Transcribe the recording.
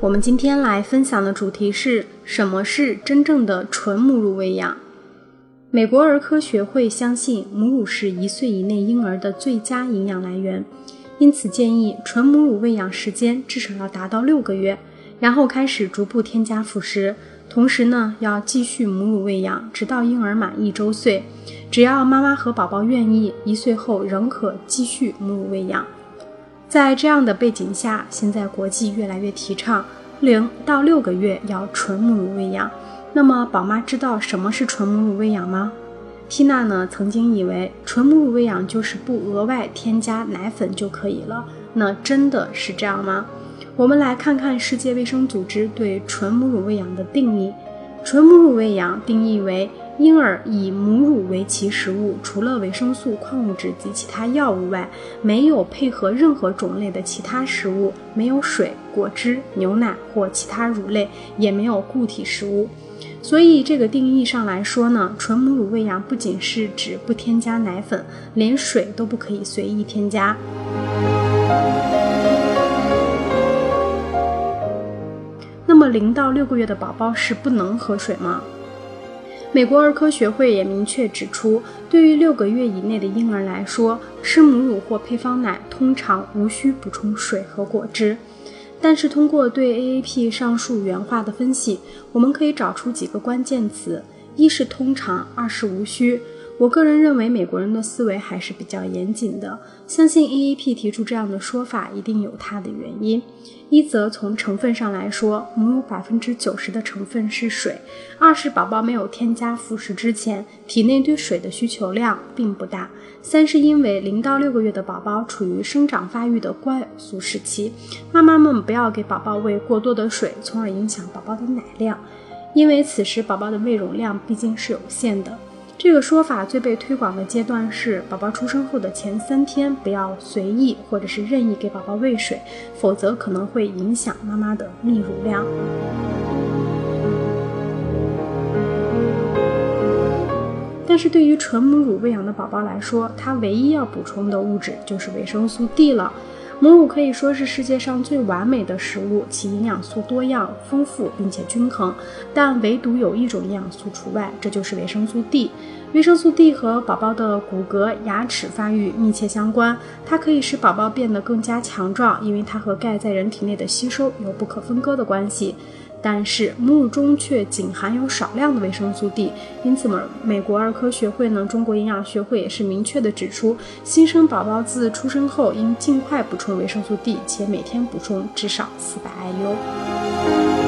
我们今天来分享的主题是什么是真正的纯母乳喂养？美国儿科学会相信母乳是一岁以内婴儿的最佳营养来源，因此建议纯母乳喂养时间至少要达到六个月，然后开始逐步添加辅食。同时呢，要继续母乳喂养，直到婴儿满一周岁。只要妈妈和宝宝愿意，一岁后仍可继续母乳喂养。在这样的背景下，现在国际越来越提倡零到六个月要纯母乳喂养。那么，宝妈知道什么是纯母乳喂养吗？缇娜呢曾经以为纯母乳喂养就是不额外添加奶粉就可以了。那真的是这样吗？我们来看看世界卫生组织对纯母乳喂养的定义。纯母乳喂养定义为。婴儿以母乳为其食物，除了维生素、矿物质及其他药物外，没有配合任何种类的其他食物，没有水、果汁、牛奶或其他乳类，也没有固体食物。所以，这个定义上来说呢，纯母乳喂养不仅是指不添加奶粉，连水都不可以随意添加。零到六个月的宝宝是不能喝水吗？美国儿科学会也明确指出，对于六个月以内的婴儿来说，吃母乳或配方奶通常无需补充水和果汁。但是，通过对 AAP 上述原话的分析，我们可以找出几个关键词：一是通常，二是无需。我个人认为，美国人的思维还是比较严谨的，相信 AAP 提出这样的说法一定有它的原因。一则从成分上来说，母乳百分之九十的成分是水；二是宝宝没有添加辅食之前，体内对水的需求量并不大；三是因为零到六个月的宝宝处于生长发育的高氧素时期，妈妈们不要给宝宝喂过多的水，从而影响宝宝的奶量，因为此时宝宝的胃容量毕竟是有限的。这个说法最被推广的阶段是宝宝出生后的前三天，不要随意或者是任意给宝宝喂水，否则可能会影响妈妈的泌乳量。但是对于纯母乳喂养的宝宝来说，它唯一要补充的物质就是维生素 D 了。母乳可以说是世界上最完美的食物，其营养素多样、丰富并且均衡，但唯独有一种营养素除外，这就是维生素 D。维生素 D 和宝宝的骨骼、牙齿发育密切相关，它可以使宝宝变得更加强壮，因为它和钙在人体内的吸收有不可分割的关系。但是母乳中却仅含有少量的维生素 D，因此美美国儿科学会呢，中国营养学会也是明确的指出，新生宝宝自出生后应尽快补充维生素 D，且每天补充至少四百 IU。